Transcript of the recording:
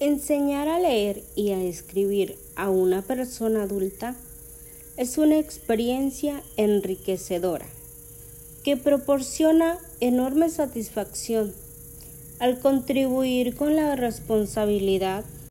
Enseñar a leer y a escribir a una persona adulta es una experiencia enriquecedora que proporciona enorme satisfacción al contribuir con la responsabilidad